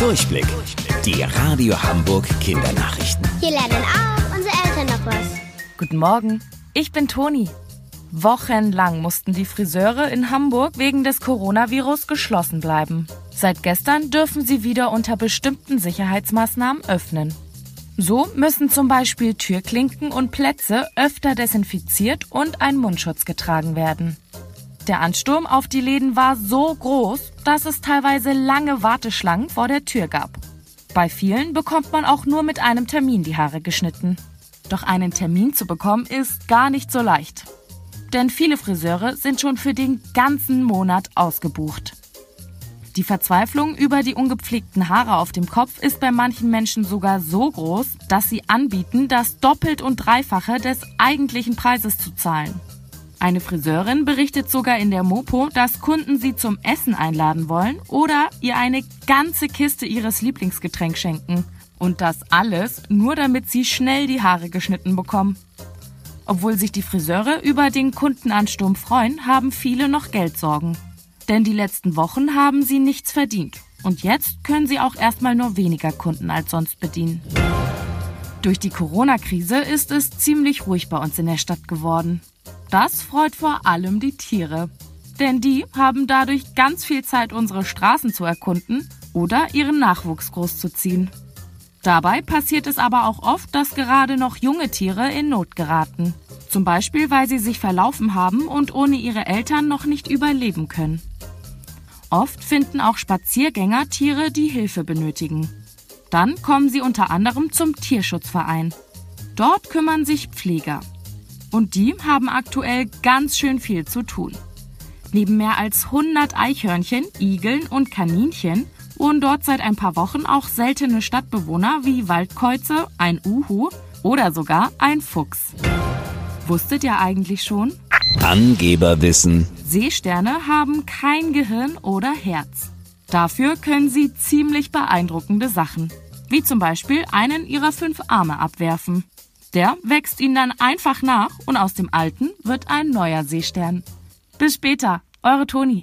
Durchblick. Die Radio Hamburg Kindernachrichten. Hier lernen auch unsere Eltern noch was. Guten Morgen, ich bin Toni. Wochenlang mussten die Friseure in Hamburg wegen des Coronavirus geschlossen bleiben. Seit gestern dürfen sie wieder unter bestimmten Sicherheitsmaßnahmen öffnen. So müssen zum Beispiel Türklinken und Plätze öfter desinfiziert und ein Mundschutz getragen werden. Der Ansturm auf die Läden war so groß, dass es teilweise lange Warteschlangen vor der Tür gab. Bei vielen bekommt man auch nur mit einem Termin die Haare geschnitten. Doch einen Termin zu bekommen ist gar nicht so leicht. Denn viele Friseure sind schon für den ganzen Monat ausgebucht. Die Verzweiflung über die ungepflegten Haare auf dem Kopf ist bei manchen Menschen sogar so groß, dass sie anbieten, das doppelt und dreifache des eigentlichen Preises zu zahlen. Eine Friseurin berichtet sogar in der Mopo, dass Kunden sie zum Essen einladen wollen oder ihr eine ganze Kiste ihres Lieblingsgetränks schenken. Und das alles nur damit sie schnell die Haare geschnitten bekommen. Obwohl sich die Friseure über den Kundenansturm freuen, haben viele noch Geldsorgen. Denn die letzten Wochen haben sie nichts verdient. Und jetzt können sie auch erstmal nur weniger Kunden als sonst bedienen. Durch die Corona-Krise ist es ziemlich ruhig bei uns in der Stadt geworden. Das freut vor allem die Tiere. Denn die haben dadurch ganz viel Zeit, unsere Straßen zu erkunden oder ihren Nachwuchs großzuziehen. Dabei passiert es aber auch oft, dass gerade noch junge Tiere in Not geraten. Zum Beispiel, weil sie sich verlaufen haben und ohne ihre Eltern noch nicht überleben können. Oft finden auch Spaziergänger Tiere, die Hilfe benötigen. Dann kommen sie unter anderem zum Tierschutzverein. Dort kümmern sich Pfleger. Und die haben aktuell ganz schön viel zu tun. Neben mehr als 100 Eichhörnchen, Igeln und Kaninchen wohnen dort seit ein paar Wochen auch seltene Stadtbewohner wie Waldkäuze, ein Uhu oder sogar ein Fuchs. Wusstet ihr eigentlich schon? Angeberwissen. Seesterne haben kein Gehirn oder Herz. Dafür können sie ziemlich beeindruckende Sachen, wie zum Beispiel einen ihrer fünf Arme abwerfen. Der wächst ihnen dann einfach nach und aus dem alten wird ein neuer Seestern. Bis später, eure Toni.